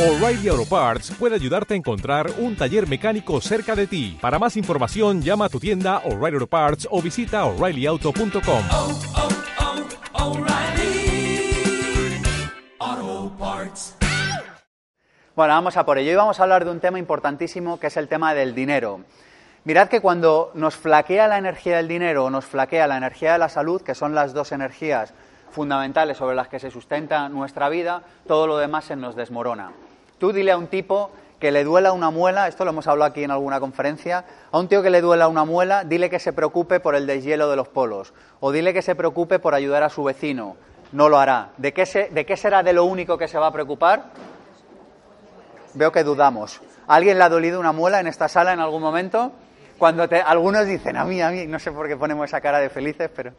O'Reilly Auto Parts puede ayudarte a encontrar un taller mecánico cerca de ti. Para más información, llama a tu tienda O'Reilly Auto Parts o visita oreillyauto.com. oh, oh, O'Reilly Auto Parts. Bueno, vamos a por ello. Hoy vamos a hablar de un tema importantísimo que es el tema del dinero. Mirad que cuando nos flaquea la energía del dinero o nos flaquea la energía de la salud, que son las dos energías fundamentales sobre las que se sustenta nuestra vida, todo lo demás se nos desmorona. Tú dile a un tipo que le duela una muela, esto lo hemos hablado aquí en alguna conferencia, a un tío que le duela una muela, dile que se preocupe por el deshielo de los polos, o dile que se preocupe por ayudar a su vecino, no lo hará. ¿De qué, será de lo único que se va a preocupar? Veo que dudamos. ¿A ¿Alguien le ha dolido una muela en esta sala en algún momento? Cuando te, algunos dicen, a mí, a mí, no sé por qué ponemos esa cara de felices, pero...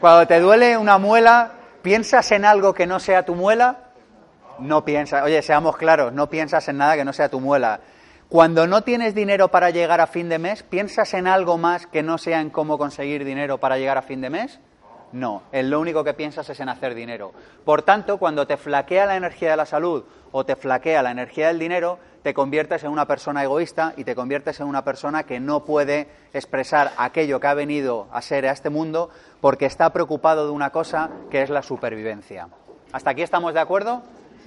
Cuando te duele una muela, ¿piensas en algo que no sea tu muela? No piensas, oye, seamos claros, no piensas en nada que no sea tu muela. Cuando no tienes dinero para llegar a fin de mes, ¿piensas en algo más que no sea en cómo conseguir dinero para llegar a fin de mes? No, en lo único que piensas es en hacer dinero. Por tanto, cuando te flaquea la energía de la salud o te flaquea la energía del dinero, te conviertes en una persona egoísta y te conviertes en una persona que no puede expresar aquello que ha venido a ser a este mundo porque está preocupado de una cosa que es la supervivencia. ¿Hasta aquí estamos de acuerdo?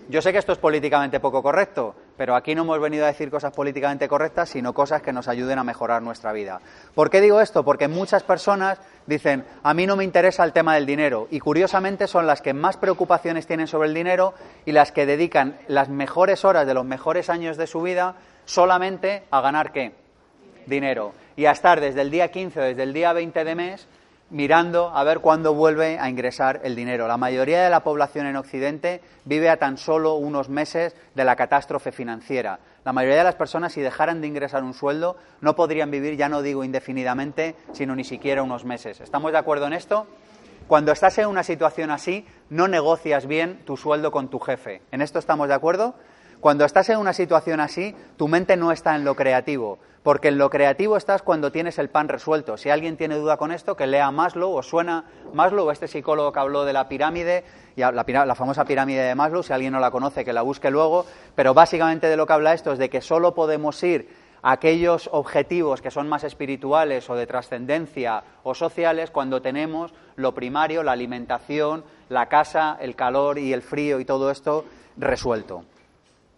Yo sé que esto es políticamente poco correcto, pero aquí no hemos venido a decir cosas políticamente correctas, sino cosas que nos ayuden a mejorar nuestra vida. ¿Por qué digo esto? Porque muchas personas dicen, a mí no me interesa el tema del dinero, y curiosamente son las que más preocupaciones tienen sobre el dinero y las que dedican las mejores horas de los mejores años de su vida solamente a ganar qué? Dinero. Y a estar desde el día 15 o desde el día 20 de mes mirando a ver cuándo vuelve a ingresar el dinero. La mayoría de la población en Occidente vive a tan solo unos meses de la catástrofe financiera. La mayoría de las personas, si dejaran de ingresar un sueldo, no podrían vivir, ya no digo indefinidamente, sino ni siquiera unos meses. ¿Estamos de acuerdo en esto? Cuando estás en una situación así, no negocias bien tu sueldo con tu jefe. ¿En esto estamos de acuerdo? Cuando estás en una situación así, tu mente no está en lo creativo, porque en lo creativo estás cuando tienes el pan resuelto. Si alguien tiene duda con esto, que lea Maslow, o suena Maslow, este psicólogo que habló de la pirámide, y la, la famosa pirámide de Maslow, si alguien no la conoce, que la busque luego, pero básicamente de lo que habla esto es de que solo podemos ir a aquellos objetivos que son más espirituales o de trascendencia o sociales cuando tenemos lo primario, la alimentación, la casa, el calor y el frío y todo esto resuelto.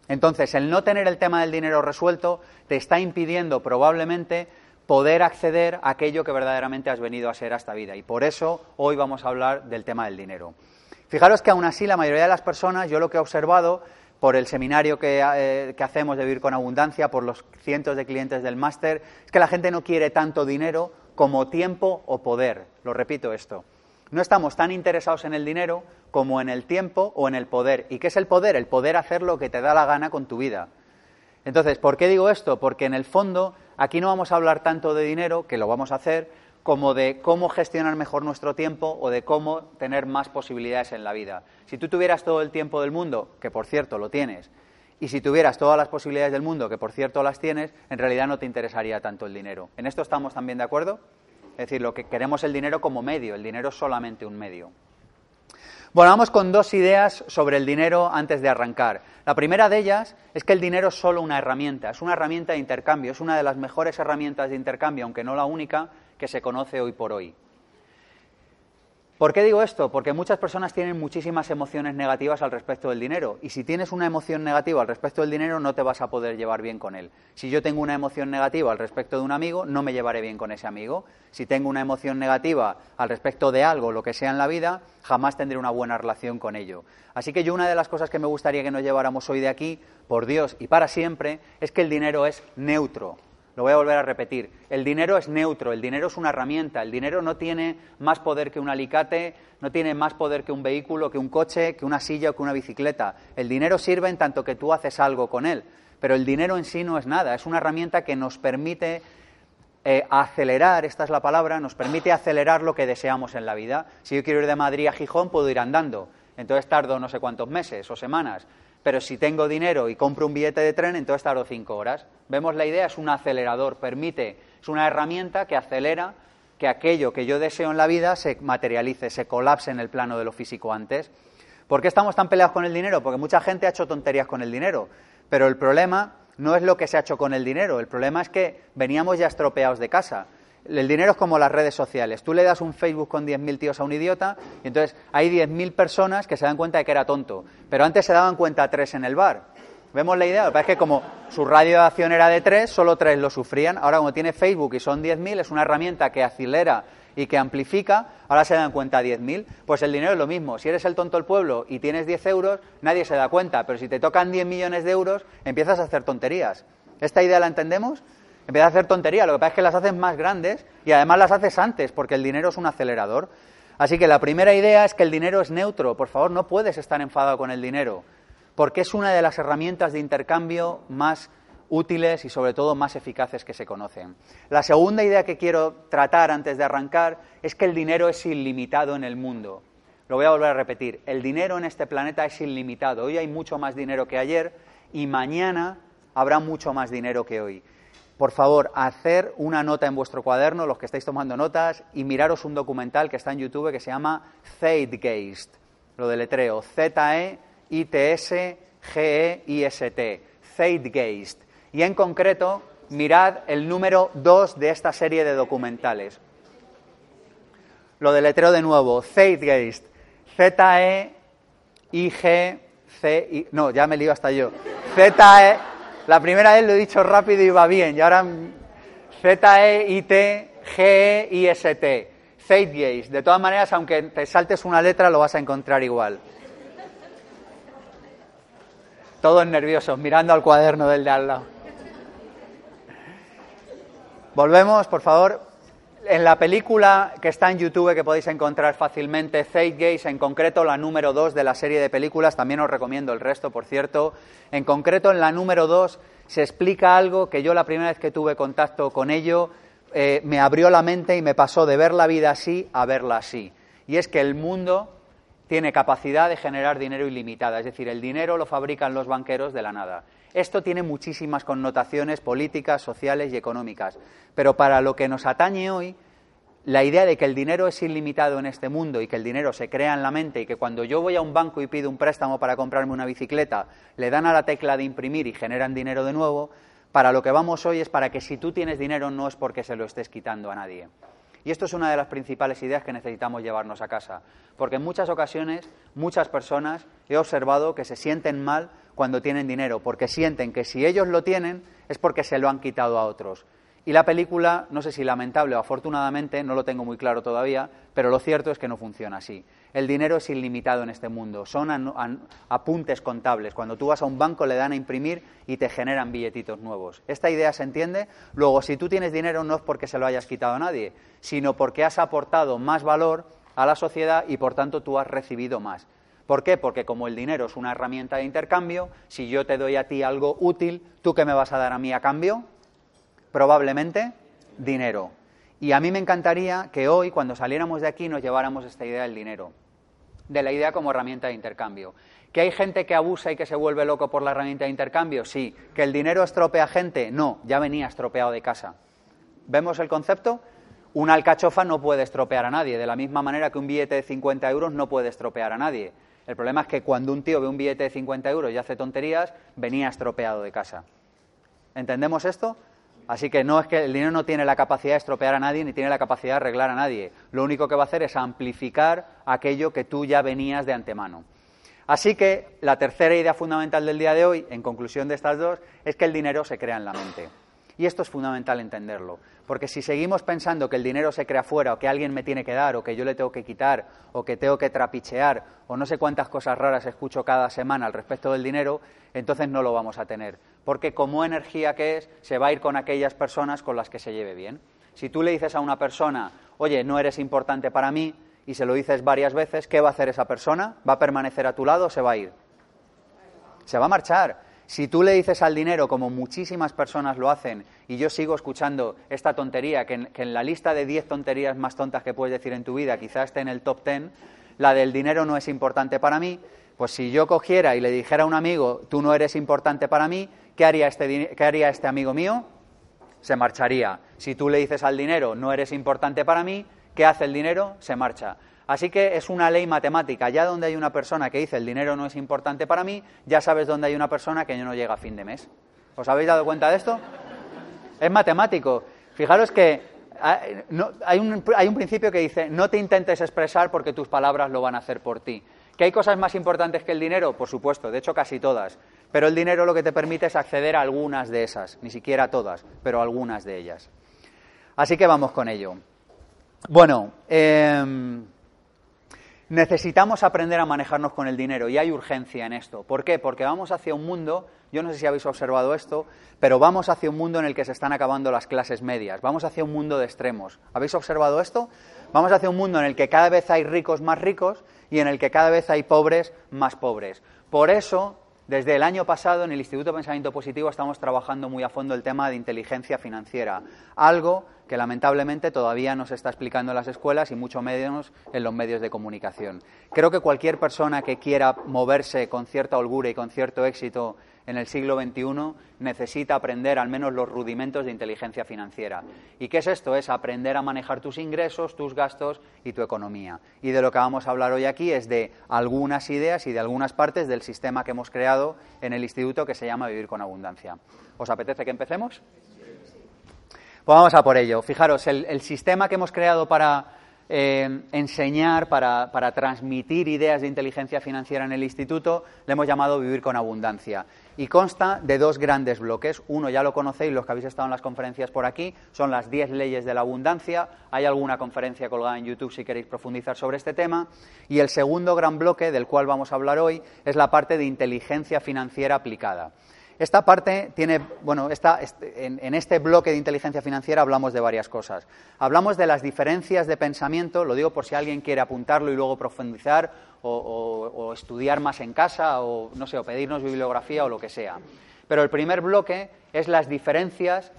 Entonces, el no tener el tema del dinero resuelto te está impidiendo probablemente poder acceder a aquello que verdaderamente has venido a ser a esta vida. Y por eso hoy vamos a hablar del tema del dinero. Fijaros que aún así la mayoría de las personas, yo lo que he observado por el seminario que, eh, que hacemos de Vivir con Abundancia, por los cientos de clientes del máster, es que la gente no quiere tanto dinero como tiempo o poder. Lo repito esto. No estamos tan interesados en el dinero como en el tiempo o en el poder. ¿Y qué es el poder? El poder hacer lo que te da la gana con tu vida. Entonces, ¿por qué digo esto? Porque en el fondo aquí no vamos a hablar tanto de dinero, que lo vamos a hacer, como de cómo gestionar mejor nuestro tiempo o de cómo tener más posibilidades en la vida. Si tú tuvieras todo el tiempo del mundo, que por cierto lo tienes, y si tuvieras todas las posibilidades del mundo, que por cierto las tienes, en realidad no te interesaría tanto el dinero. ¿En esto estamos también de acuerdo? Es decir, lo que queremos el dinero como medio, el dinero es solamente un medio. Bueno, vamos con dos ideas sobre el dinero antes de arrancar. La primera de ellas es que el dinero es solo una herramienta, es una herramienta de intercambio, es una de las mejores herramientas de intercambio, aunque no la única, que se conoce hoy por hoy. ¿Por qué digo esto? Porque muchas personas tienen muchísimas emociones negativas al respecto del dinero y si tienes una emoción negativa al respecto del dinero no te vas a poder llevar bien con él. Si yo tengo una emoción negativa al respecto de un amigo, no me llevaré bien con ese amigo. Si tengo una emoción negativa al respecto de algo, lo que sea en la vida, jamás tendré una buena relación con ello. Así que yo una de las cosas que me gustaría que nos lleváramos hoy de aquí, por Dios y para siempre, es que el dinero es neutro. Lo voy a volver a repetir. El dinero es neutro, el dinero es una herramienta, el dinero no tiene más poder que un alicate, no tiene más poder que un vehículo, que un coche, que una silla o que una bicicleta. El dinero sirve en tanto que tú haces algo con él, pero el dinero en sí no es nada, es una herramienta que nos permite eh, acelerar, esta es la palabra, nos permite acelerar lo que deseamos en la vida. Si yo quiero ir de Madrid a Gijón, puedo ir andando, entonces tardo no sé cuántos meses o semanas. Pero si tengo dinero y compro un billete de tren, entonces tardo cinco horas. Vemos la idea, es un acelerador, permite, es una herramienta que acelera que aquello que yo deseo en la vida se materialice, se colapse en el plano de lo físico antes. ¿Por qué estamos tan peleados con el dinero? Porque mucha gente ha hecho tonterías con el dinero. Pero el problema no es lo que se ha hecho con el dinero. El problema es que veníamos ya estropeados de casa. El dinero es como las redes sociales. Tú le das un Facebook con 10.000 tíos a un idiota y entonces hay 10.000 personas que se dan cuenta de que era tonto. Pero antes se daban cuenta tres en el bar. ¿Vemos la idea? Lo que pasa es que como su radio de acción era de tres, solo tres lo sufrían. Ahora como tiene Facebook y son 10.000, es una herramienta que acelera y que amplifica, ahora se dan cuenta 10.000. Pues el dinero es lo mismo. Si eres el tonto del pueblo y tienes 10 euros, nadie se da cuenta. Pero si te tocan 10 millones de euros, empiezas a hacer tonterías. ¿Esta idea la entendemos? Empiezas a hacer tonterías. Lo que pasa es que las haces más grandes y además las haces antes, porque el dinero es un acelerador. Así que la primera idea es que el dinero es neutro. Por favor, no puedes estar enfadado con el dinero porque es una de las herramientas de intercambio más útiles y sobre todo más eficaces que se conocen. La segunda idea que quiero tratar antes de arrancar es que el dinero es ilimitado en el mundo. Lo voy a volver a repetir, el dinero en este planeta es ilimitado. Hoy hay mucho más dinero que ayer y mañana habrá mucho más dinero que hoy. Por favor, hacer una nota en vuestro cuaderno, los que estáis tomando notas, y miraros un documental que está en YouTube que se llama Zeitgeist. Lo deletreo, Z-E I-T-S-G-E-I-S-T, Zeitgeist. Y en concreto, mirad el número 2 de esta serie de documentales. Lo deletreo de nuevo, Zeitgeist, Z-E-I-G-C-I... No, ya me lío hasta yo. Z-E... La primera vez lo he dicho rápido y va bien, y ahora Z-E-I-T-G-E-I-S-T. Zeitgeist. De todas maneras, aunque te saltes una letra, lo vas a encontrar igual todos nerviosos, mirando al cuaderno del de al lado. Volvemos, por favor. En la película que está en YouTube, que podéis encontrar fácilmente, Zeitgeist, en concreto la número 2 de la serie de películas, también os recomiendo el resto, por cierto. En concreto, en la número 2 se explica algo que yo la primera vez que tuve contacto con ello eh, me abrió la mente y me pasó de ver la vida así a verla así. Y es que el mundo tiene capacidad de generar dinero ilimitada, es decir, el dinero lo fabrican los banqueros de la nada. Esto tiene muchísimas connotaciones políticas, sociales y económicas, pero para lo que nos atañe hoy, la idea de que el dinero es ilimitado en este mundo y que el dinero se crea en la mente y que cuando yo voy a un banco y pido un préstamo para comprarme una bicicleta, le dan a la tecla de imprimir y generan dinero de nuevo, para lo que vamos hoy es para que si tú tienes dinero no es porque se lo estés quitando a nadie. Y esto es una de las principales ideas que necesitamos llevarnos a casa, porque en muchas ocasiones muchas personas he observado que se sienten mal cuando tienen dinero, porque sienten que si ellos lo tienen es porque se lo han quitado a otros. Y la película, no sé si lamentable o afortunadamente, no lo tengo muy claro todavía, pero lo cierto es que no funciona así. El dinero es ilimitado en este mundo, son apuntes contables. Cuando tú vas a un banco le dan a imprimir y te generan billetitos nuevos. ¿Esta idea se entiende? Luego, si tú tienes dinero no es porque se lo hayas quitado a nadie, sino porque has aportado más valor a la sociedad y por tanto tú has recibido más. ¿Por qué? Porque como el dinero es una herramienta de intercambio, si yo te doy a ti algo útil, ¿tú qué me vas a dar a mí a cambio? Probablemente dinero. Y a mí me encantaría que hoy, cuando saliéramos de aquí, nos lleváramos esta idea del dinero, de la idea como herramienta de intercambio. ¿Que hay gente que abusa y que se vuelve loco por la herramienta de intercambio? Sí. ¿Que el dinero estropea gente? No, ya venía estropeado de casa. ¿Vemos el concepto? Una alcachofa no puede estropear a nadie, de la misma manera que un billete de 50 euros no puede estropear a nadie. El problema es que cuando un tío ve un billete de 50 euros y hace tonterías, venía estropeado de casa. ¿Entendemos esto? Así que no es que el dinero no tiene la capacidad de estropear a nadie ni tiene la capacidad de arreglar a nadie. Lo único que va a hacer es amplificar aquello que tú ya venías de antemano. Así que la tercera idea fundamental del día de hoy, en conclusión de estas dos, es que el dinero se crea en la mente. Y esto es fundamental entenderlo, porque si seguimos pensando que el dinero se crea fuera, o que alguien me tiene que dar, o que yo le tengo que quitar, o que tengo que trapichear, o no sé cuántas cosas raras escucho cada semana al respecto del dinero, entonces no lo vamos a tener, porque como energía que es, se va a ir con aquellas personas con las que se lleve bien. Si tú le dices a una persona, oye, no eres importante para mí, y se lo dices varias veces, ¿qué va a hacer esa persona? ¿Va a permanecer a tu lado o se va a ir? Se va a marchar. Si tú le dices al dinero, como muchísimas personas lo hacen, y yo sigo escuchando esta tontería, que en, la lista de 10 tonterías más tontas que puedes decir en tu vida, quizás esté en el top 10, la del dinero no es importante para mí, pues si yo cogiera y le dijera a un amigo, tú no eres importante para mí, ¿qué haría este, qué haría este amigo mío? Se marcharía. Si tú le dices al dinero, no eres importante para mí, ¿qué hace el dinero? Se marcha. Así que es una ley matemática. Ya donde hay una persona que dice el dinero no es importante para mí, ya sabes dónde hay una persona que no llega a fin de mes. ¿Os habéis dado cuenta de esto? Es matemático. Fijaros que ah, hay, un, hay un principio que dice, no te intentes expresar porque tus palabras lo van a hacer por ti. ¿Que hay cosas más importantes que el dinero? Por supuesto, de hecho casi todas. Pero el dinero lo que te permite es acceder a algunas de esas, ni siquiera todas, pero algunas de ellas. Así que vamos con ello. Bueno, em, necesitamos aprender a manejarnos con el dinero y hay urgencia en esto. ¿Por qué? Porque vamos hacia un mundo, yo no sé si habéis observado esto, pero vamos hacia un mundo en el que se están acabando las clases medias, vamos hacia un mundo de extremos. ¿Habéis observado esto? Vamos hacia un mundo en el que cada vez hay ricos más ricos y en el que cada vez hay pobres más pobres. Por eso desde el año pasado en el Instituto de Pensamiento Positivo estamos trabajando muy a fondo el tema de inteligencia financiera, algo que lamentablemente todavía no se está explicando en las escuelas y mucho menos en los medios de comunicación. Creo que cualquier persona que quiera moverse con cierta holgura y con cierto éxito en el siglo XXI necesita aprender al menos los rudimentos de inteligencia financiera. ¿Y qué es esto? Es aprender a manejar tus ingresos, tus gastos y tu economía. Y de lo que vamos a hablar hoy aquí es de algunas ideas y de algunas partes del sistema que hemos creado en el instituto que se llama Vivir con Abundancia. ¿Os apetece que empecemos? Pues vamos a por ello. Fijaros, el, sistema que hemos creado para eh, enseñar, para, transmitir ideas de inteligencia financiera en el instituto, le hemos llamado Vivir con Abundancia y consta de dos grandes bloques. Uno ya lo conocéis, los que habéis estado en las conferencias por aquí, son las 10 leyes de la abundancia. Hay alguna conferencia colgada en YouTube si queréis profundizar sobre este tema. Y el segundo gran bloque, del cual vamos a hablar hoy, es la parte de inteligencia financiera aplicada. Esta parte tiene, bueno, este, en, este bloque de inteligencia financiera hablamos de varias cosas. Hablamos de las diferencias de pensamiento, lo digo por si alguien quiere apuntarlo y luego profundizar o, estudiar más en casa o, no sé, o pedirnos bibliografía o lo que sea. Pero el primer bloque es las diferencias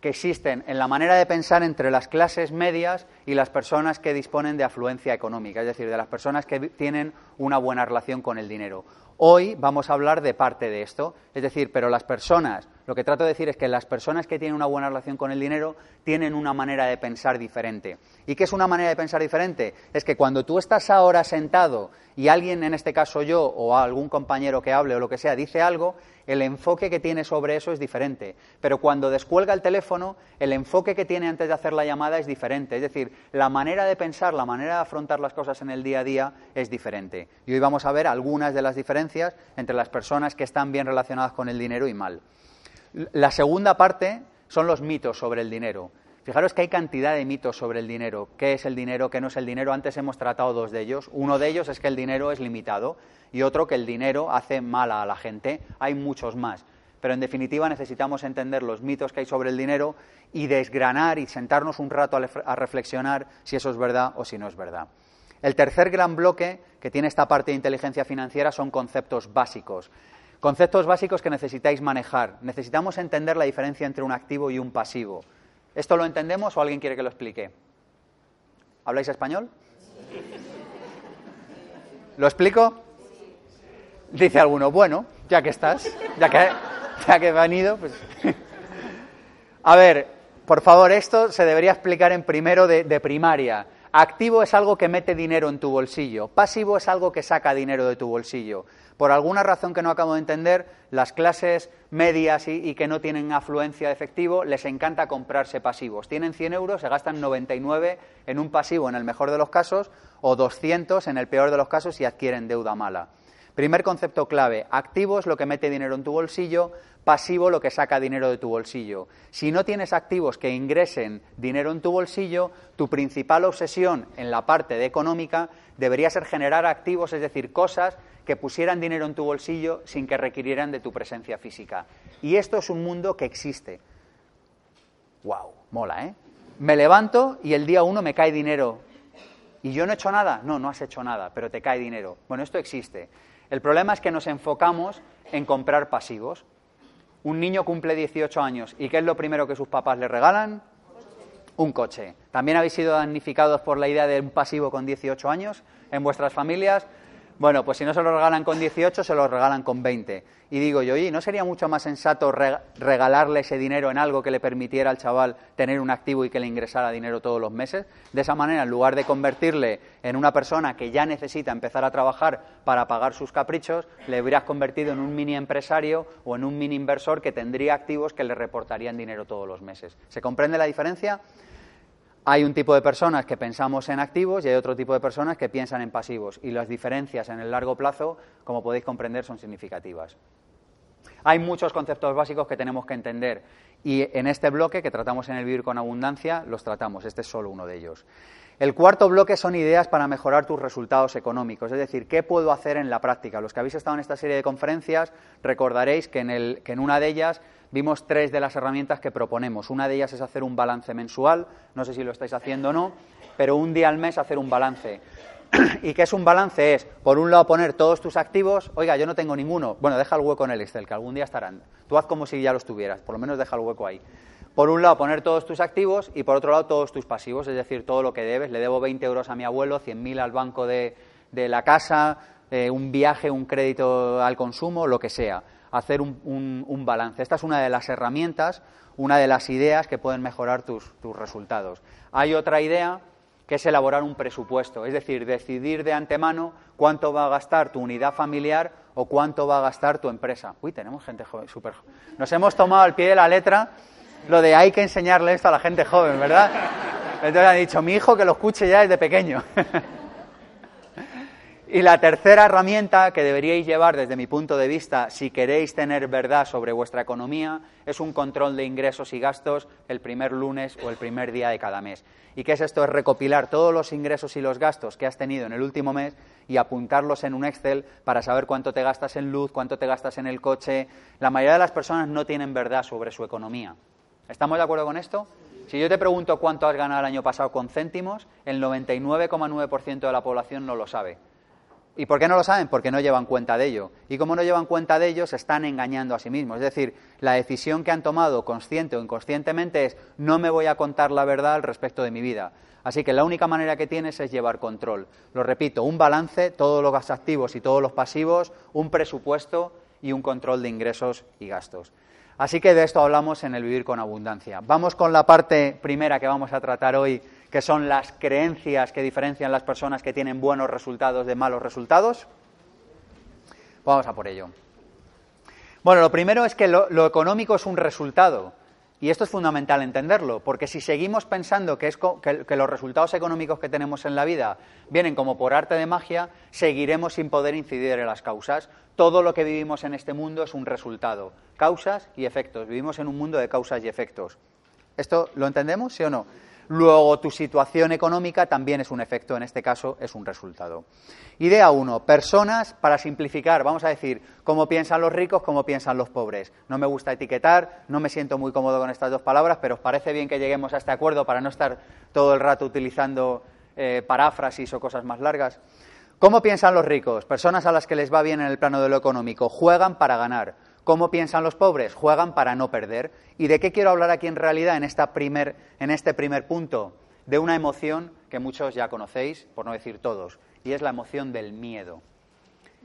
que existen en la manera de pensar entre las clases medias y las personas que disponen de afluencia económica, es decir, de las personas que tienen una buena relación con el dinero. Hoy vamos a hablar de parte de esto, es decir, pero las personas, lo que trato de decir es que las personas que tienen una buena relación con el dinero tienen una manera de pensar diferente. ¿Y qué es una manera de pensar diferente? Es que cuando tú estás ahora sentado y alguien, en este caso yo o algún compañero que hable o lo que sea, dice algo, el enfoque que tiene sobre eso es diferente. Pero cuando descuelga el teléfono, el enfoque que tiene antes de hacer la llamada es diferente. Es decir, la manera de pensar, la manera de afrontar las cosas en el día a día es diferente. Y hoy vamos a ver algunas de las diferencias entre las personas que están bien relacionadas con el dinero y mal. La segunda parte son los mitos sobre el dinero. Fijaros que hay cantidad de mitos sobre el dinero. ¿Qué es el dinero? ¿Qué no es el dinero? Antes hemos tratado dos de ellos. Uno de ellos es que el dinero es limitado y otro que el dinero hace mal a la gente. Hay muchos más. Pero en definitiva necesitamos entender los mitos que hay sobre el dinero y desgranar y sentarnos un rato a reflexionar si eso es verdad o si no es verdad. El tercer gran bloque que tiene esta parte de inteligencia financiera son conceptos básicos. Conceptos básicos que necesitáis manejar. Necesitamos entender la diferencia entre un activo y un pasivo. ¿Esto lo entendemos o alguien quiere que lo explique? ¿Habláis español? ¿Lo explico? Dice alguno, bueno, ya que estás, ya que, ya que han ido, pues... A ver, por favor, esto se debería explicar en primero de primaria. Activo es algo que mete dinero en tu bolsillo, pasivo es algo que saca dinero de tu bolsillo. Por alguna razón que no acabo de entender, las clases medias y, que no tienen afluencia de efectivo les encanta comprarse pasivos. Tienen 100 euros, se gastan 99 en un pasivo en el mejor de los casos o 200 en el peor de los casos y adquieren deuda mala. Primer concepto clave, activo es lo que mete dinero en tu bolsillo, pasivo lo que saca dinero de tu bolsillo. Si no tienes activos que ingresen dinero en tu bolsillo, tu principal obsesión en la parte de económica debería ser generar activos, es decir, cosas que pusieran dinero en tu bolsillo sin que requirieran de tu presencia física. Y esto es un mundo que existe. ¡Wow! Mola, ¿eh? Me levanto y el día uno me cae dinero. ¿Y yo no he hecho nada? No, no has hecho nada, pero te cae dinero. Bueno, esto existe. El problema es que nos enfocamos en comprar pasivos. Un niño cumple 18 años y ¿qué es lo primero que sus papás le regalan? Un coche. ¿También habéis sido damnificados por la idea de un pasivo con 18 años en vuestras familias? Bueno, pues si no se lo regalan con 18, se lo regalan con 20. Y digo yo, oye, ¿no sería mucho más sensato regalarle ese dinero en algo que le permitiera al chaval tener un activo y que le ingresara dinero todos los meses? De esa manera, en lugar de convertirle en una persona que ya necesita empezar a trabajar para pagar sus caprichos, le hubieras convertido en un mini empresario o en un mini inversor que tendría activos que le reportarían dinero todos los meses. ¿Se comprende la diferencia? Hay un tipo de personas que pensamos en activos y hay otro tipo de personas que piensan en pasivos. Y las diferencias en el largo plazo, como podéis comprender, son significativas. Hay muchos conceptos básicos que tenemos que entender y en este bloque que tratamos en el Vivir con Abundancia los tratamos. Este es solo uno de ellos. El cuarto bloque son ideas para mejorar tus resultados económicos, es decir, qué puedo hacer en la práctica. Los que habéis estado en esta serie de conferencias recordaréis que en, que en una de ellas vimos tres de las herramientas que proponemos. Una de ellas es hacer un balance mensual, no sé si lo estáis haciendo o no, pero un día al mes hacer un balance. ¿Y qué es un balance? Es, por un lado, poner todos tus activos. Oiga, yo no tengo ninguno. Bueno, deja el hueco en el Excel, que algún día estarán. Tú haz como si ya los tuvieras, por lo menos deja el hueco ahí por un lado, poner todos tus activos y por otro lado, todos tus pasivos, es decir, todo lo que debes. Le debo 20 euros a mi abuelo, 100.000 al banco de, la casa, eh, un viaje, un crédito al consumo, lo que sea. Hacer un, balance. Esta es una de las herramientas, una de las ideas que pueden mejorar tus, tus resultados. Hay otra idea que es elaborar un presupuesto, es decir, decidir de antemano cuánto va a gastar tu unidad familiar o cuánto va a gastar tu empresa. Uy, tenemos gente súper. Nos hemos tomado al pie de la letra lo de hay que enseñarle esto a la gente joven, ¿verdad? Entonces han dicho, mi hijo que lo escuche ya desde pequeño. y la tercera herramienta que deberíais llevar desde mi punto de vista, si queréis tener verdad sobre vuestra economía, es un control de ingresos y gastos el primer lunes o el primer día de cada mes. ¿Y qué es esto? Es recopilar todos los ingresos y los gastos que has tenido en el último mes y apuntarlos en un Excel para saber cuánto te gastas en luz, cuánto te gastas en el coche. La mayoría de las personas no tienen verdad sobre su economía. ¿Estamos de acuerdo con esto? Si yo te pregunto cuánto has ganado el año pasado con céntimos, el 99,9% de la población no lo sabe. ¿Y por qué no lo saben? Porque no llevan cuenta de ello. Y como no llevan cuenta de ello, se están engañando a sí mismos. Es decir, la decisión que han tomado consciente o inconscientemente es no me voy a contar la verdad al respecto de mi vida. Así que la única manera que tienes es llevar control. Lo repito, un balance, todos los activos y todos los pasivos, un presupuesto y un control de ingresos y gastos. Así que de esto hablamos en el Vivir con Abundancia. Vamos con la parte primera que vamos a tratar hoy, que son las creencias que diferencian las personas que tienen buenos resultados de malos resultados. Vamos a por ello. Bueno, lo primero es que lo, económico es un resultado. Y esto es fundamental entenderlo, porque si seguimos pensando que, que, los resultados económicos que tenemos en la vida vienen como por arte de magia, seguiremos sin poder incidir en las causas. Todo lo que vivimos en este mundo es un resultado, causas y efectos. Vivimos en un mundo de causas y efectos. ¿Esto lo entendemos, sí o no? Luego, tu situación económica también es un efecto, en este caso es un resultado. Idea 1. Personas, para simplificar, vamos a decir, cómo piensan los ricos, cómo piensan los pobres. No me gusta etiquetar, no me siento muy cómodo con estas dos palabras, pero os parece bien que lleguemos a este acuerdo para no estar todo el rato utilizando eh, paráfrasis o cosas más largas. ¿Cómo piensan los ricos? Personas a las que les va bien en el plano de lo económico. Juegan para ganar. ¿Cómo piensan los pobres? Juegan para no perder. ¿Y de qué quiero hablar aquí en realidad en, este primer punto? De una emoción que muchos ya conocéis, por no decir todos, y es la emoción del miedo.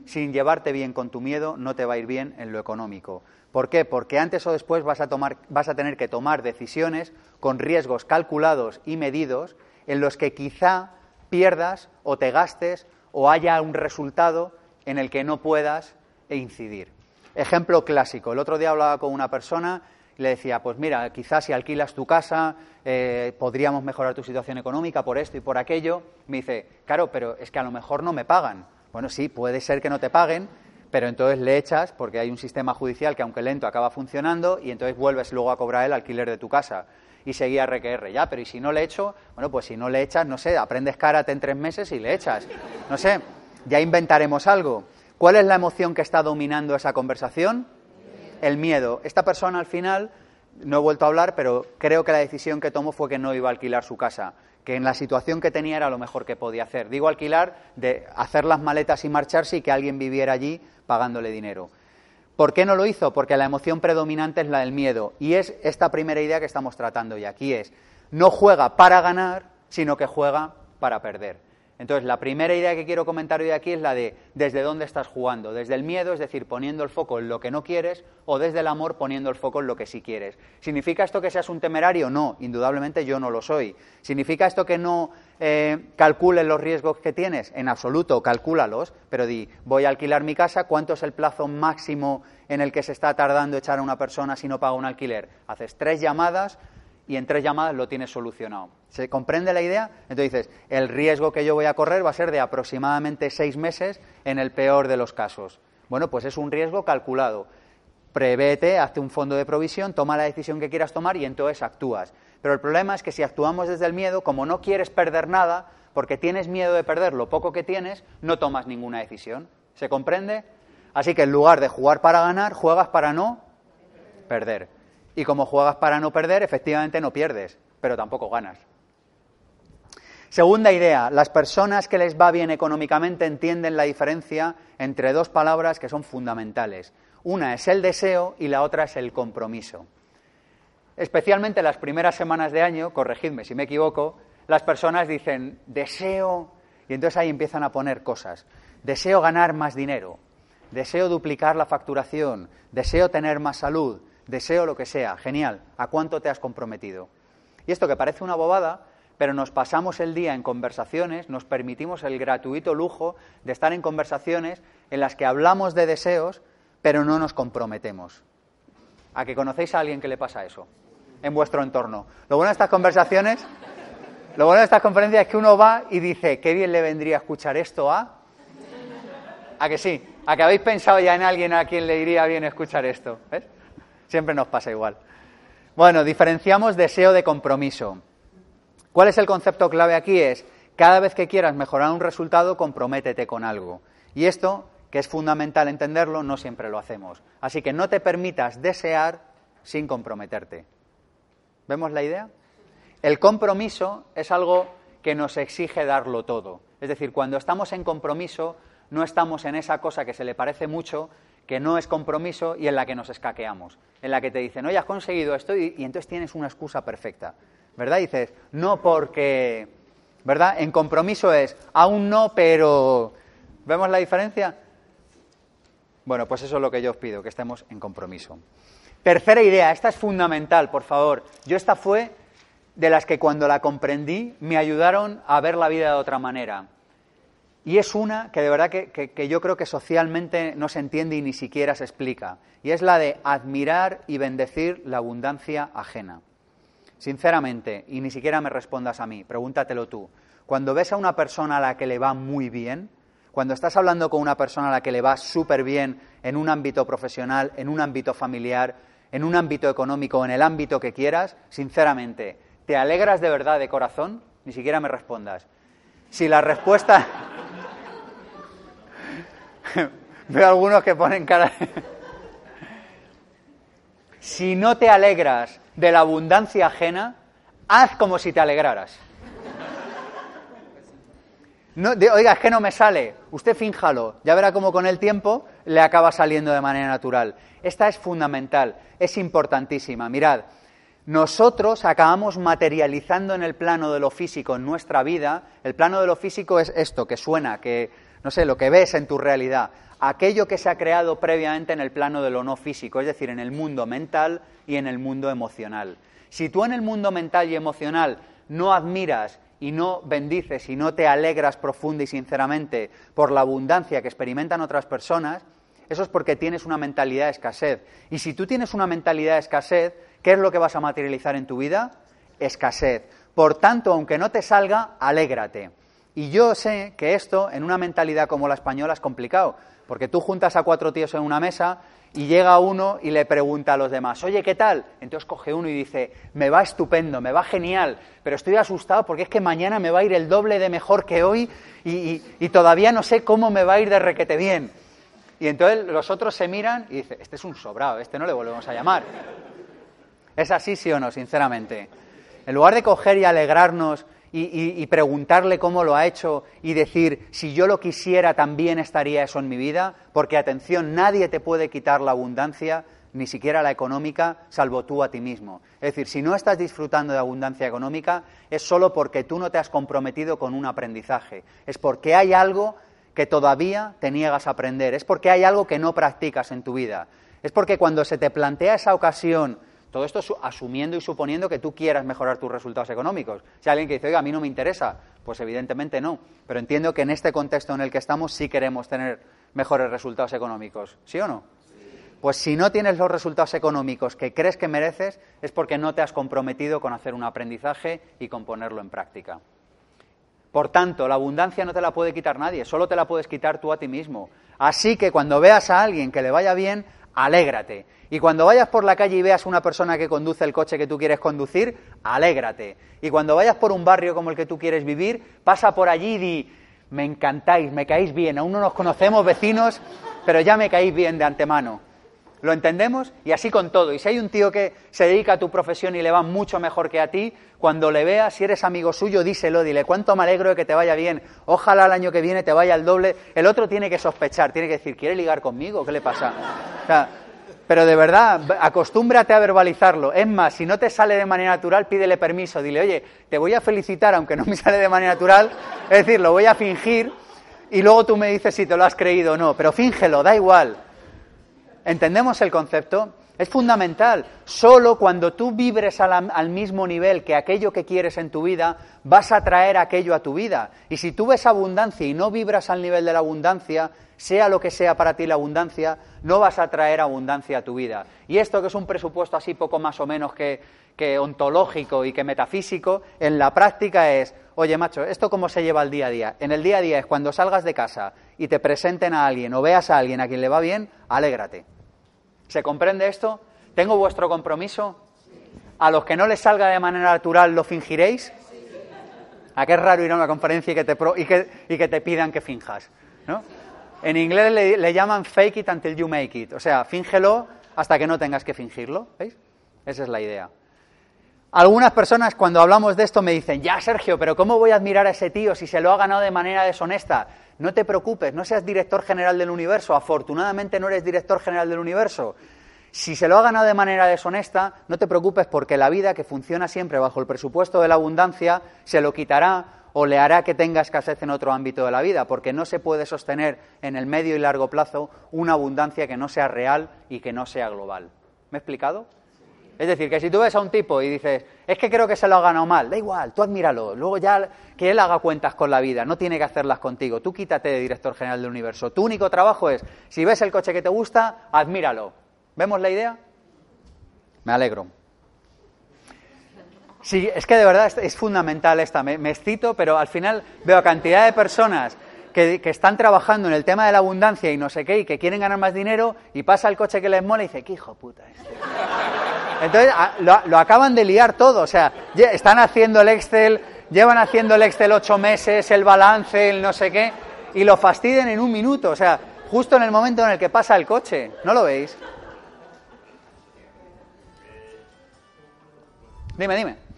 Sin llevarte bien con tu miedo no te va a ir bien en lo económico. ¿Por qué? Porque antes o después vas a, vas a tener que tomar decisiones con riesgos calculados y medidos en los que quizá pierdas o te gastes o haya un resultado en el que no puedas incidir. Ejemplo clásico. El otro día hablaba con una persona y le decía, pues mira, quizás si alquilas tu casa eh, podríamos mejorar tu situación económica por esto y por aquello. Me dice, claro, pero es que a lo mejor no me pagan. Bueno, sí, puede ser que no te paguen, pero entonces le echas porque hay un sistema judicial que aunque lento acaba funcionando y entonces vuelves luego a cobrar el alquiler de tu casa y seguía RQR. Ya, pero ¿y si no le echo? Bueno, pues si no le echas, no sé, aprendes karate en tres meses y le echas. No sé, ya inventaremos algo. ¿Cuál es la emoción que está dominando esa conversación? El miedo. Esta persona al final, no he vuelto a hablar, pero creo que la decisión que tomó fue que no iba a alquilar su casa, que en la situación que tenía era lo mejor que podía hacer. Digo alquilar, de hacer las maletas y marcharse y que alguien viviera allí pagándole dinero. ¿Por qué no lo hizo? Porque la emoción predominante es la del miedo. Y es esta primera idea que estamos tratando y aquí es, no juega para ganar, sino que juega para perder. Entonces, la primera idea que quiero comentar hoy aquí es la de desde dónde estás jugando. Desde el miedo, es decir, poniendo el foco en lo que no quieres, o desde el amor, poniendo el foco en lo que sí quieres. ¿Significa esto que seas un temerario? No, indudablemente yo no lo soy. ¿Significa esto que no eh, calcules los riesgos que tienes? En absoluto, calcúlalos, pero di, voy a alquilar mi casa, ¿cuánto es el plazo máximo en el que se está tardando echar a una persona si no paga un alquiler? Haces tres llamadas, y en tres llamadas lo tienes solucionado. ¿Se comprende la idea? Entonces el riesgo que yo voy a correr va a ser de aproximadamente seis meses en el peor de los casos. Bueno, pues es un riesgo calculado. Prevete, hazte un fondo de provisión, toma la decisión que quieras tomar y entonces actúas. Pero el problema es que si actuamos desde el miedo, como no quieres perder nada, porque tienes miedo de perder lo poco que tienes, no tomas ninguna decisión. ¿Se comprende? Así que en lugar de jugar para ganar, juegas para no perder. Y como juegas para no perder, efectivamente no pierdes, pero tampoco ganas. Segunda idea, las personas que les va bien económicamente entienden la diferencia entre dos palabras que son fundamentales. Una es el deseo y la otra es el compromiso. Especialmente las primeras semanas de año, corregidme si me equivoco, las personas dicen deseo y entonces ahí empiezan a poner cosas. Deseo ganar más dinero, deseo duplicar la facturación, deseo tener más salud, deseo lo que sea, genial, ¿a cuánto te has comprometido? Y esto que parece una bobada, pero nos pasamos el día en conversaciones, nos permitimos el gratuito lujo de estar en conversaciones en las que hablamos de deseos, pero no nos comprometemos. ¿A que conocéis a alguien que le pasa eso en vuestro entorno? Lo bueno de estas conversaciones, lo bueno de estas conferencias es que uno va y dice, qué bien le vendría escuchar esto a... ¿A que sí? ¿A que habéis pensado ya en alguien a quien le iría bien escuchar esto? ¿Ves? Siempre nos pasa igual. Bueno, diferenciamos deseo de compromiso. ¿Cuál es el concepto clave aquí? Es, cada vez que quieras mejorar un resultado, comprométete con algo. Y esto, que es fundamental entenderlo, no siempre lo hacemos. Así que no te permitas desear sin comprometerte. ¿Vemos la idea? El compromiso es algo que nos exige darlo todo. Es decir, cuando estamos en compromiso, no estamos en esa cosa que se le parece mucho, que no es compromiso y en la que nos escaqueamos, en la que te dicen, oye, has conseguido esto y, entonces tienes una excusa perfecta, ¿verdad? Y dices, no porque, ¿verdad? En compromiso es, aún no, pero... ¿Vemos la diferencia? Bueno, pues eso es lo que yo os pido, que estemos en compromiso. Tercera idea, esta es fundamental, por favor. Yo esta fue de las que cuando la comprendí me ayudaron a ver la vida de otra manera. Y es una que de verdad que, yo creo que socialmente no se entiende y ni siquiera se explica. Y es la de admirar y bendecir la abundancia ajena. Sinceramente, y ni siquiera me respondas a mí, pregúntatelo tú. Cuando ves a una persona a la que le va muy bien, cuando estás hablando con una persona a la que le va súper bien en un ámbito profesional, en un ámbito familiar, en un ámbito económico, en el ámbito que quieras, sinceramente, ¿te alegras de verdad de corazón? Ni siquiera me respondas. Si la respuesta Veo algunos que ponen cara. si no te alegras de la abundancia ajena, haz como si te alegraras. Oiga, es que no me sale. Usted fínjalo. Ya verá cómo con el tiempo le acaba saliendo de manera natural. Esta es fundamental, es importantísima. Mirad, nosotros acabamos materializando en el plano de lo físico en nuestra vida. El plano de lo físico es esto, que suena, que no sé, lo que ves en tu realidad, aquello que se ha creado previamente en el plano de lo no físico, es decir, en el mundo mental y en el mundo emocional. Si tú en el mundo mental y emocional no admiras y no bendices y no te alegras profunda y sinceramente por la abundancia que experimentan otras personas, eso es porque tienes una mentalidad de escasez. Y si tú tienes una mentalidad de escasez, ¿qué es lo que vas a materializar en tu vida? Escasez. Por tanto, aunque no te salga, alégrate. Y yo sé que esto, en una mentalidad como la española, es complicado, porque tú juntas a cuatro tíos en una mesa y llega uno y le pregunta a los demás, oye, ¿qué tal? Entonces coge uno y dice, me va estupendo, me va genial, pero estoy asustado porque es que mañana me va a ir el doble de mejor que hoy y, todavía no sé cómo me va a ir de requete bien. Y entonces los otros se miran y dicen, este es un sobrado, este no le volvemos a llamar. ¿Es así, sí o no, sinceramente? En lugar de coger y alegrarnos y, preguntarle cómo lo ha hecho y decir, si yo lo quisiera, también estaría eso en mi vida, porque atención, nadie te puede quitar la abundancia, ni siquiera la económica, salvo tú a ti mismo. Es decir, si no estás disfrutando de abundancia económica, es solo porque tú no te has comprometido con un aprendizaje. Es porque hay algo que todavía te niegas a aprender. Es porque hay algo que no practicas en tu vida. Es porque cuando se te plantea esa ocasión, todo esto asumiendo y suponiendo que tú quieras mejorar tus resultados económicos. Si alguien que dice, oiga, a mí no me interesa, pues evidentemente no. Pero entiendo que en este contexto en el que estamos sí queremos tener mejores resultados económicos. ¿Sí o no? Pues si no tienes los resultados económicos que crees que mereces, es porque no te has comprometido con hacer un aprendizaje y con ponerlo en práctica. Por tanto, la abundancia no te la puede quitar nadie, solo te la puedes quitar tú a ti mismo. Así que cuando veas a alguien que le vaya bien, alégrate. Y cuando vayas por la calle y veas una persona que conduce el coche que tú quieres conducir, alégrate. Y cuando vayas por un barrio como el que tú quieres vivir, pasa por allí y di, me encantáis, me caéis bien, aún no nos conocemos vecinos, pero ya me caéis bien de antemano. ¿Lo entendemos? Y así con todo. Y si hay un tío que se dedica a tu profesión y le va mucho mejor que a ti, cuando le veas, si eres amigo suyo, díselo, dile, cuánto me alegro de que te vaya bien, ojalá el año que viene te vaya el doble. El otro tiene que sospechar, tiene que decir, ¿quiere ligar conmigo? ¿Qué le pasa? pero de verdad, acostúmbrate a verbalizarlo. Es más, si no te sale de manera natural, pídele permiso, dile, oye, te voy a felicitar aunque no me sale de manera natural, es decir, lo voy a fingir y luego tú me dices si te lo has creído o no, pero fíngelo, da igual. ¿Entendemos el concepto? Es fundamental. Solo cuando tú vibres al, mismo nivel que aquello que quieres en tu vida, vas a traer aquello a tu vida. Y si tú ves abundancia y no vibras al nivel de la abundancia, sea lo que sea para ti la abundancia, no vas a traer abundancia a tu vida. Y esto que es un presupuesto así poco más o menos que, que ontológico y que metafísico, en la práctica es, oye macho, ¿esto cómo se lleva al día a día? En el día a día es cuando salgas de casa y te presenten a alguien o veas a alguien a quien le va bien, alégrate. ¿Se comprende esto? ¿Tengo vuestro compromiso? ¿A los que no les salga de manera natural lo fingiréis? ¿A qué es raro ir a una conferencia y que te, y que, te pidan que finjas? ¿no? En inglés le, llaman fake it until you make it. O sea, fíngelo hasta que no tengas que fingirlo. ¿Veis? Esa es la idea. Algunas personas cuando hablamos de esto me dicen, ya Sergio, pero ¿cómo voy a admirar a ese tío si se lo ha ganado de manera deshonesta? No te preocupes, no seas director general del universo. Afortunadamente no eres director general del universo. Si se lo ha ganado de manera deshonesta, no te preocupes porque la vida que funciona siempre bajo el presupuesto de la abundancia se lo quitará o le hará que tenga escasez en otro ámbito de la vida, porque no se puede sostener en el medio y largo plazo una abundancia que no sea real y que no sea global. ¿Me he explicado? Es decir, que si tú ves a un tipo y dices, es que creo que se lo ha ganado mal, da igual, tú admíralo, luego ya que él haga cuentas con la vida, no tiene que hacerlas contigo, tú quítate de director general del universo. Tu único trabajo es, si ves el coche que te gusta, admíralo. ¿Vemos la idea? Me alegro. Sí, es que de verdad es, fundamental esta, me, excito, pero al final veo cantidad de personas que, están trabajando en el tema de la abundancia y no sé qué, y que quieren ganar más dinero, y pasa el coche que les mola y dice, qué hijo puta este. Entonces lo, acaban de liar todo, o sea, están haciendo el Excel, llevan haciendo el Excel ocho meses, el balance, el no sé qué, y lo fastidian en un minuto, o sea, justo en el momento en el que pasa el coche, ¿no lo veis? Dime, dime.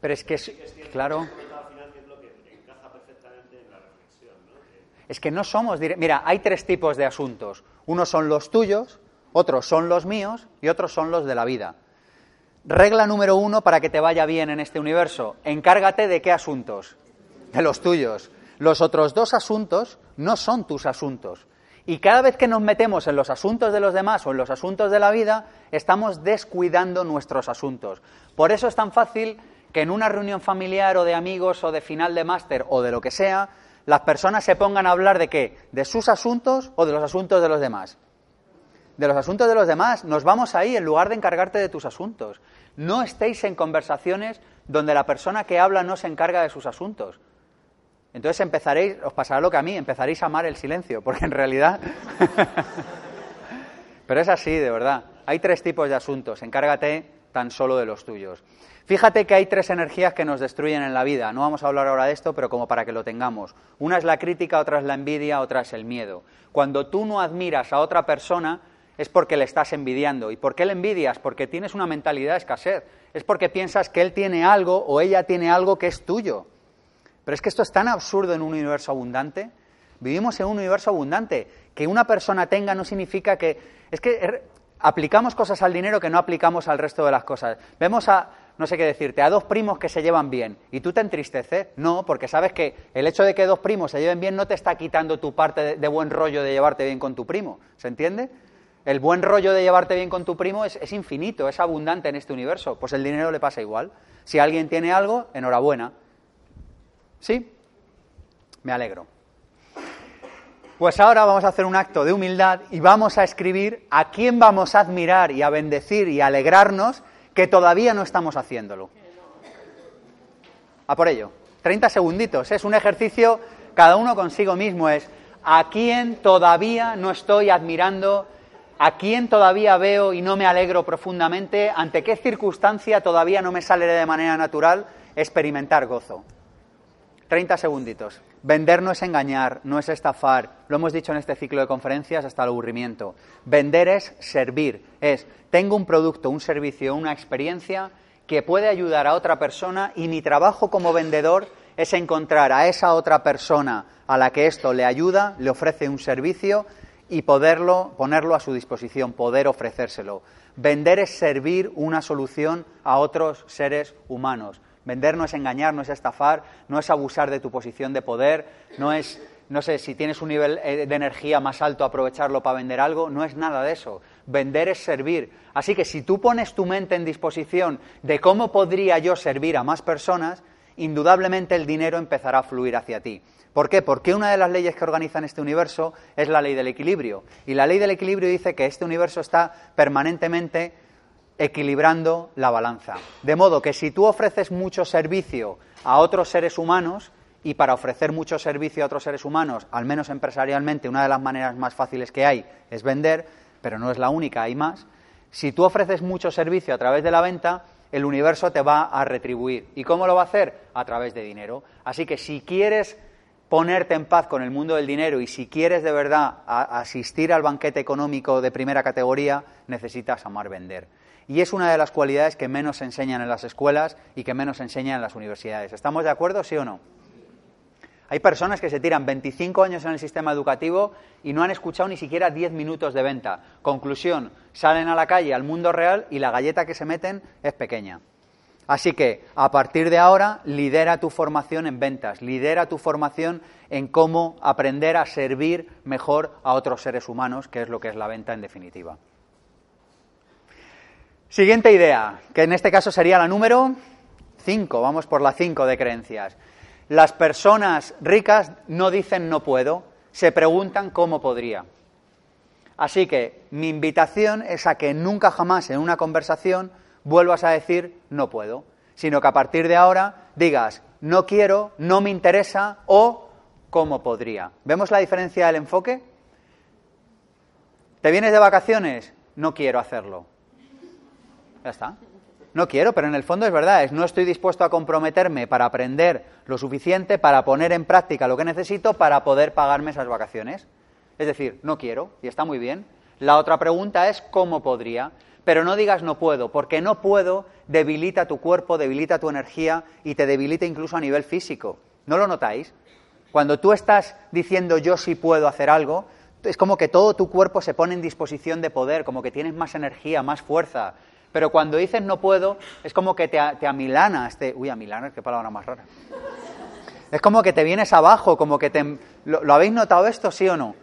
Pero es que es, claro. Es que no somos. Mira, hay tres tipos de asuntos. Unos son los tuyos, otros son los míos y otros son los de la vida. Regla número uno para que te vaya bien en este universo. Encárgate de qué asuntos. De los tuyos. Los otros dos asuntos no son tus asuntos. Y cada vez que nos metemos en los asuntos de los demás o en los asuntos de la vida, estamos descuidando nuestros asuntos. Por eso es tan fácil que en una reunión familiar o de amigos o de final de máster o de lo que sea, las personas se pongan a hablar de qué? ¿De sus asuntos o de los asuntos de los demás? De los asuntos de los demás. Nos vamos ahí en lugar de encargarte de tus asuntos. No estéis en conversaciones donde la persona que habla no se encarga de sus asuntos. Entonces empezaréis, os pasará lo que a mí, empezaréis a amar el silencio, porque en realidad... Pero es así, de verdad. Hay tres tipos de asuntos. Encárgate tan solo de los tuyos. Fíjate que hay tres energías que nos destruyen en la vida. No vamos a hablar ahora de esto, pero como para que lo tengamos. Una es la crítica, otra es la envidia, otra es el miedo. Cuando tú no admiras a otra persona es porque le estás envidiando. ¿Y por qué le envidias? Porque tienes una mentalidad de escasez. Es porque piensas que él tiene algo o ella tiene algo que es tuyo. Pero es que esto es tan absurdo en un universo abundante. Vivimos en un universo abundante. Que una persona tenga no significa que... Es que er, aplicamos cosas al dinero que no aplicamos al resto de las cosas. Vemos a, no sé qué decirte, a dos primos que se llevan bien y tú te entristeces. No, porque sabes que el hecho de que dos primos se lleven bien no te está quitando tu parte de, buen rollo de llevarte bien con tu primo. ¿Se entiende? El buen rollo de llevarte bien con tu primo es, es infinito, es abundante en este universo. Pues el dinero le pasa igual. Si alguien tiene algo, enhorabuena. ¿Sí? Me alegro. Pues ahora vamos a hacer un acto de humildad y vamos a escribir a quién vamos a admirar y a bendecir y a alegrarnos que todavía no estamos haciéndolo. A por ello. 30 segunditos. Es un ejercicio, cada uno consigo mismo. Es a quién todavía no estoy admirando, a quién todavía veo y no me alegro profundamente, ante qué circunstancia todavía no me sale de manera natural experimentar gozo. 30 segunditos. Vender no es engañar, no es estafar. Lo hemos dicho en este ciclo de conferencias hasta el aburrimiento. Vender es servir. Es, tengo un producto, un servicio, una experiencia que puede ayudar a otra persona y mi trabajo como vendedor es encontrar a esa otra persona a la que esto le ayuda, le ofrece un servicio y poderlo, ponerlo a su disposición, poder ofrecérselo. Vender es servir una solución a otros seres humanos. Vender no es engañar, no es estafar, no es abusar de tu posición de poder, no es, no sé, si tienes un nivel eh, de energía más alto, aprovecharlo para vender algo, no es nada de eso. Vender es servir. Así que si tú pones tu mente en disposición de cómo podría yo servir a más personas, indudablemente el dinero empezará a fluir hacia ti. ¿Por qué? Porque una de las leyes que organizan este universo es la ley del equilibrio. Y la ley del equilibrio dice que este universo está permanentemente equilibrando la balanza. De modo que si tú ofreces mucho servicio a otros seres humanos, y para ofrecer mucho servicio a otros seres humanos, al menos empresarialmente, una de las maneras más fáciles que hay es vender, pero no es la única, hay más. Si tú ofreces mucho servicio a través de la venta, el universo te va a retribuir. ¿Y cómo lo va a hacer? A través de dinero. Así que si quieres ponerte en paz con el mundo del dinero y si quieres de verdad asistir al banquete económico de primera categoría, necesitas amar vender y es una de las cualidades que menos se enseñan en las escuelas y que menos se enseñan en las universidades. ¿Estamos de acuerdo, sí o no? Hay personas que se tiran 25 años en el sistema educativo y no han escuchado ni siquiera 10 minutos de venta. Conclusión, salen a la calle, al mundo real, y la galleta que se meten es pequeña. Así que, a partir de ahora, lidera tu formación en ventas, lidera tu formación en cómo aprender a servir mejor a otros seres humanos, que es lo que es la venta en definitiva. Siguiente idea, que en este caso sería la número 5, vamos por la 5 de creencias. Las personas ricas no dicen no puedo, se preguntan cómo podría. Así que mi invitación es a que nunca jamás en una conversación vuelvas a decir no puedo, sino que a partir de ahora digas no quiero, no me interesa o cómo podría. ¿Vemos la diferencia del enfoque? ¿Te vienes de vacaciones? No quiero hacerlo. Ya está. No quiero, pero en el fondo es verdad, es no estoy dispuesto a comprometerme para aprender lo suficiente para poner en práctica lo que necesito para poder pagarme esas vacaciones. Es decir, no quiero, y está muy bien. La otra pregunta es cómo podría, pero no digas no puedo, porque no puedo debilita tu cuerpo, debilita tu energía y te debilita incluso a nivel físico. ¿No lo notáis? Cuando tú estás diciendo yo sí puedo hacer algo, es como que todo tu cuerpo se pone en disposición de poder, como que tienes más energía, más fuerza, pero cuando dices no puedo, es como que te, te amilanas. Te, uy, amilanas, qué palabra más rara. Es como que te vienes abajo, como que te... ¿Lo, habéis notado esto, sí o no?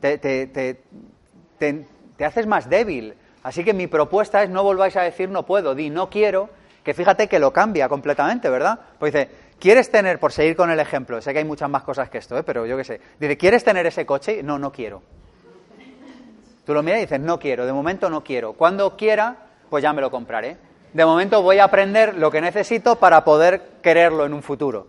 Te, te, te, haces más débil. Así que mi propuesta es no volváis a decir no puedo, di no quiero, que fíjate que lo cambia completamente, ¿verdad? Pues dice, ¿quieres tener, por seguir con el ejemplo, sé que hay muchas más cosas que esto, ¿eh? pero yo qué sé, dice, ¿quieres tener ese coche? No, no quiero. Tú lo miras y dices, no quiero, de momento no quiero. Cuando quiera, pues ya me lo compraré. De momento voy a aprender lo que necesito para poder quererlo en un futuro.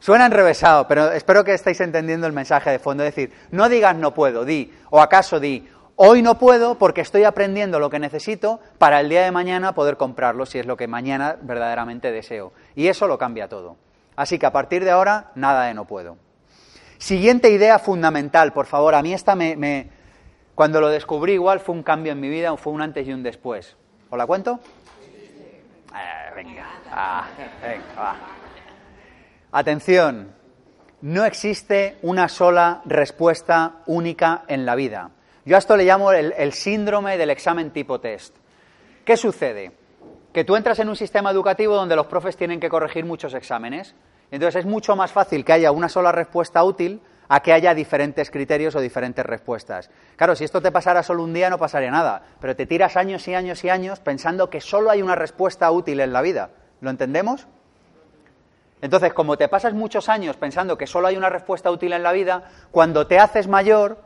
Suena enrevesado, pero espero que estéis entendiendo el mensaje de fondo. Es decir, no digas no puedo, di, o acaso di, Hoy no puedo porque estoy aprendiendo lo que necesito para el día de mañana poder comprarlo si es lo que mañana verdaderamente deseo. Y eso lo cambia todo. Así que a partir de ahora, nada de no puedo. Siguiente idea fundamental, por favor. A mí esta me, Cuando lo descubrí igual fue un cambio en mi vida, fue un antes y un después. ¿Os la cuento? Eh, venga, ah, venga. Atención, no existe una sola respuesta única en la vida. Yo a esto le llamo el, el, síndrome del examen tipo test. ¿Qué sucede? Que tú entras en un sistema educativo donde los profes tienen que corregir muchos exámenes entonces es mucho más fácil que haya una sola respuesta útil a que haya diferentes criterios o diferentes respuestas. Claro, si esto te pasara solo un día no pasaría nada, pero te tiras años y años y años pensando que solo hay una respuesta útil en la vida. ¿Lo entendemos? Entonces, como te pasas muchos años pensando que solo hay una respuesta útil en la vida, cuando te haces mayor,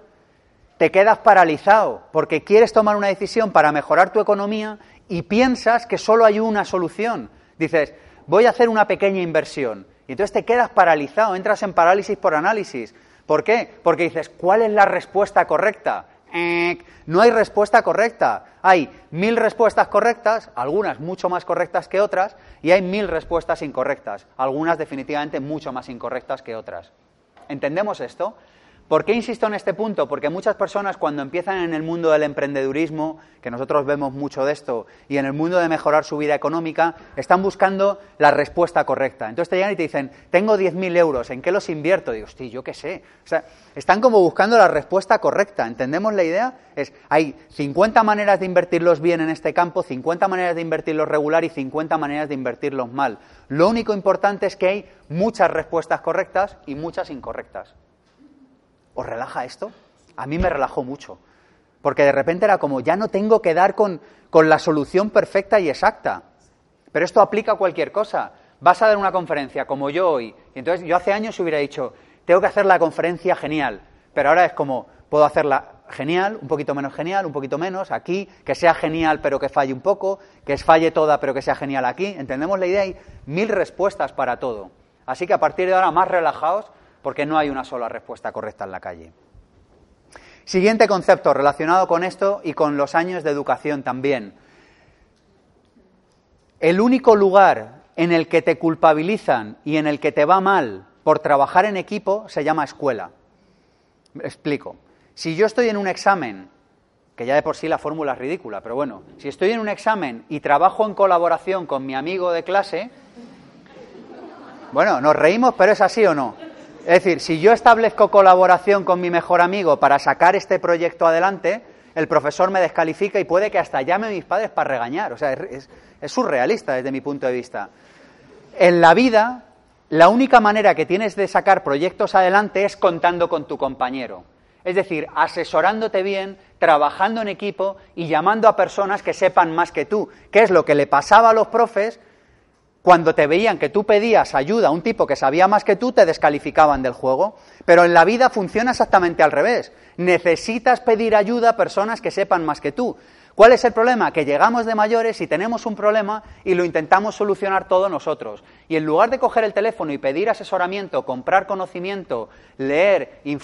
te quedas paralizado porque quieres tomar una decisión para mejorar tu economía y piensas que solo hay una solución. Dices, voy a hacer una pequeña inversión y entonces te quedas paralizado, entras en parálisis por análisis. ¿Por qué? Porque dices, ¿cuál es la respuesta correcta? no hay respuesta correcta. Hay mil respuestas correctas, algunas mucho más correctas que otras, y hay mil respuestas incorrectas, algunas definitivamente mucho más incorrectas que otras. ¿Entendemos esto? ¿Por qué insisto en este punto? Porque muchas personas cuando empiezan en el mundo del emprendedurismo, que nosotros vemos mucho de esto, y en el mundo de mejorar su vida económica, están buscando la respuesta correcta. Entonces te llegan y te dicen, tengo 10.000 euros, ¿en qué los invierto? digo, hostia, yo qué sé. O sea, están como buscando la respuesta correcta. ¿Entendemos la idea? Es, hay 50 maneras de invertirlos bien en este campo, 50 maneras de invertirlos regular y 50 maneras de invertirlos mal. Lo único importante es que hay muchas respuestas correctas y muchas incorrectas. ¿Os relaja esto? A mí me relajó mucho, porque de repente era como, ya no tengo que dar con, con la solución perfecta y exacta. Pero esto aplica a cualquier cosa. Vas a dar una conferencia como yo hoy, y entonces yo hace años hubiera dicho, tengo que hacer la conferencia genial, pero ahora es como, puedo hacerla genial, un poquito menos genial, un poquito menos, aquí, que sea genial pero que falle un poco, que falle toda pero que sea genial aquí. ¿Entendemos la idea? Hay mil respuestas para todo. Así que a partir de ahora, más relajados, porque no hay una sola respuesta correcta en la calle. Siguiente concepto relacionado con esto y con los años de educación también. El único lugar en el que te culpabilizan y en el que te va mal por trabajar en equipo se llama escuela. explico. Si yo estoy en un examen, que ya de por sí la fórmula es ridícula, pero bueno, si estoy en un examen y trabajo en colaboración con mi amigo de clase, bueno, nos reímos, pero es así o no. Es decir, si yo establezco colaboración con mi mejor amigo para sacar este proyecto adelante, el profesor me descalifica y puede que hasta llame a mis padres para regañar. O sea, es, surrealista desde mi punto de vista. En la vida, la única manera que tienes de sacar proyectos adelante es contando con tu compañero. Es decir, asesorándote bien, trabajando en equipo y llamando a personas que sepan más que tú, que es lo que le pasaba a los profes cuando te veían que tú pedías ayuda a un tipo que sabía más que tú, te descalificaban del juego. Pero en la vida funciona exactamente al revés. Necesitas pedir ayuda a personas que sepan más que tú. ¿Cuál es el problema? Que llegamos de mayores y tenemos un problema y lo intentamos solucionar todo nosotros. Y en lugar de coger el teléfono y pedir asesoramiento, comprar conocimiento, leer,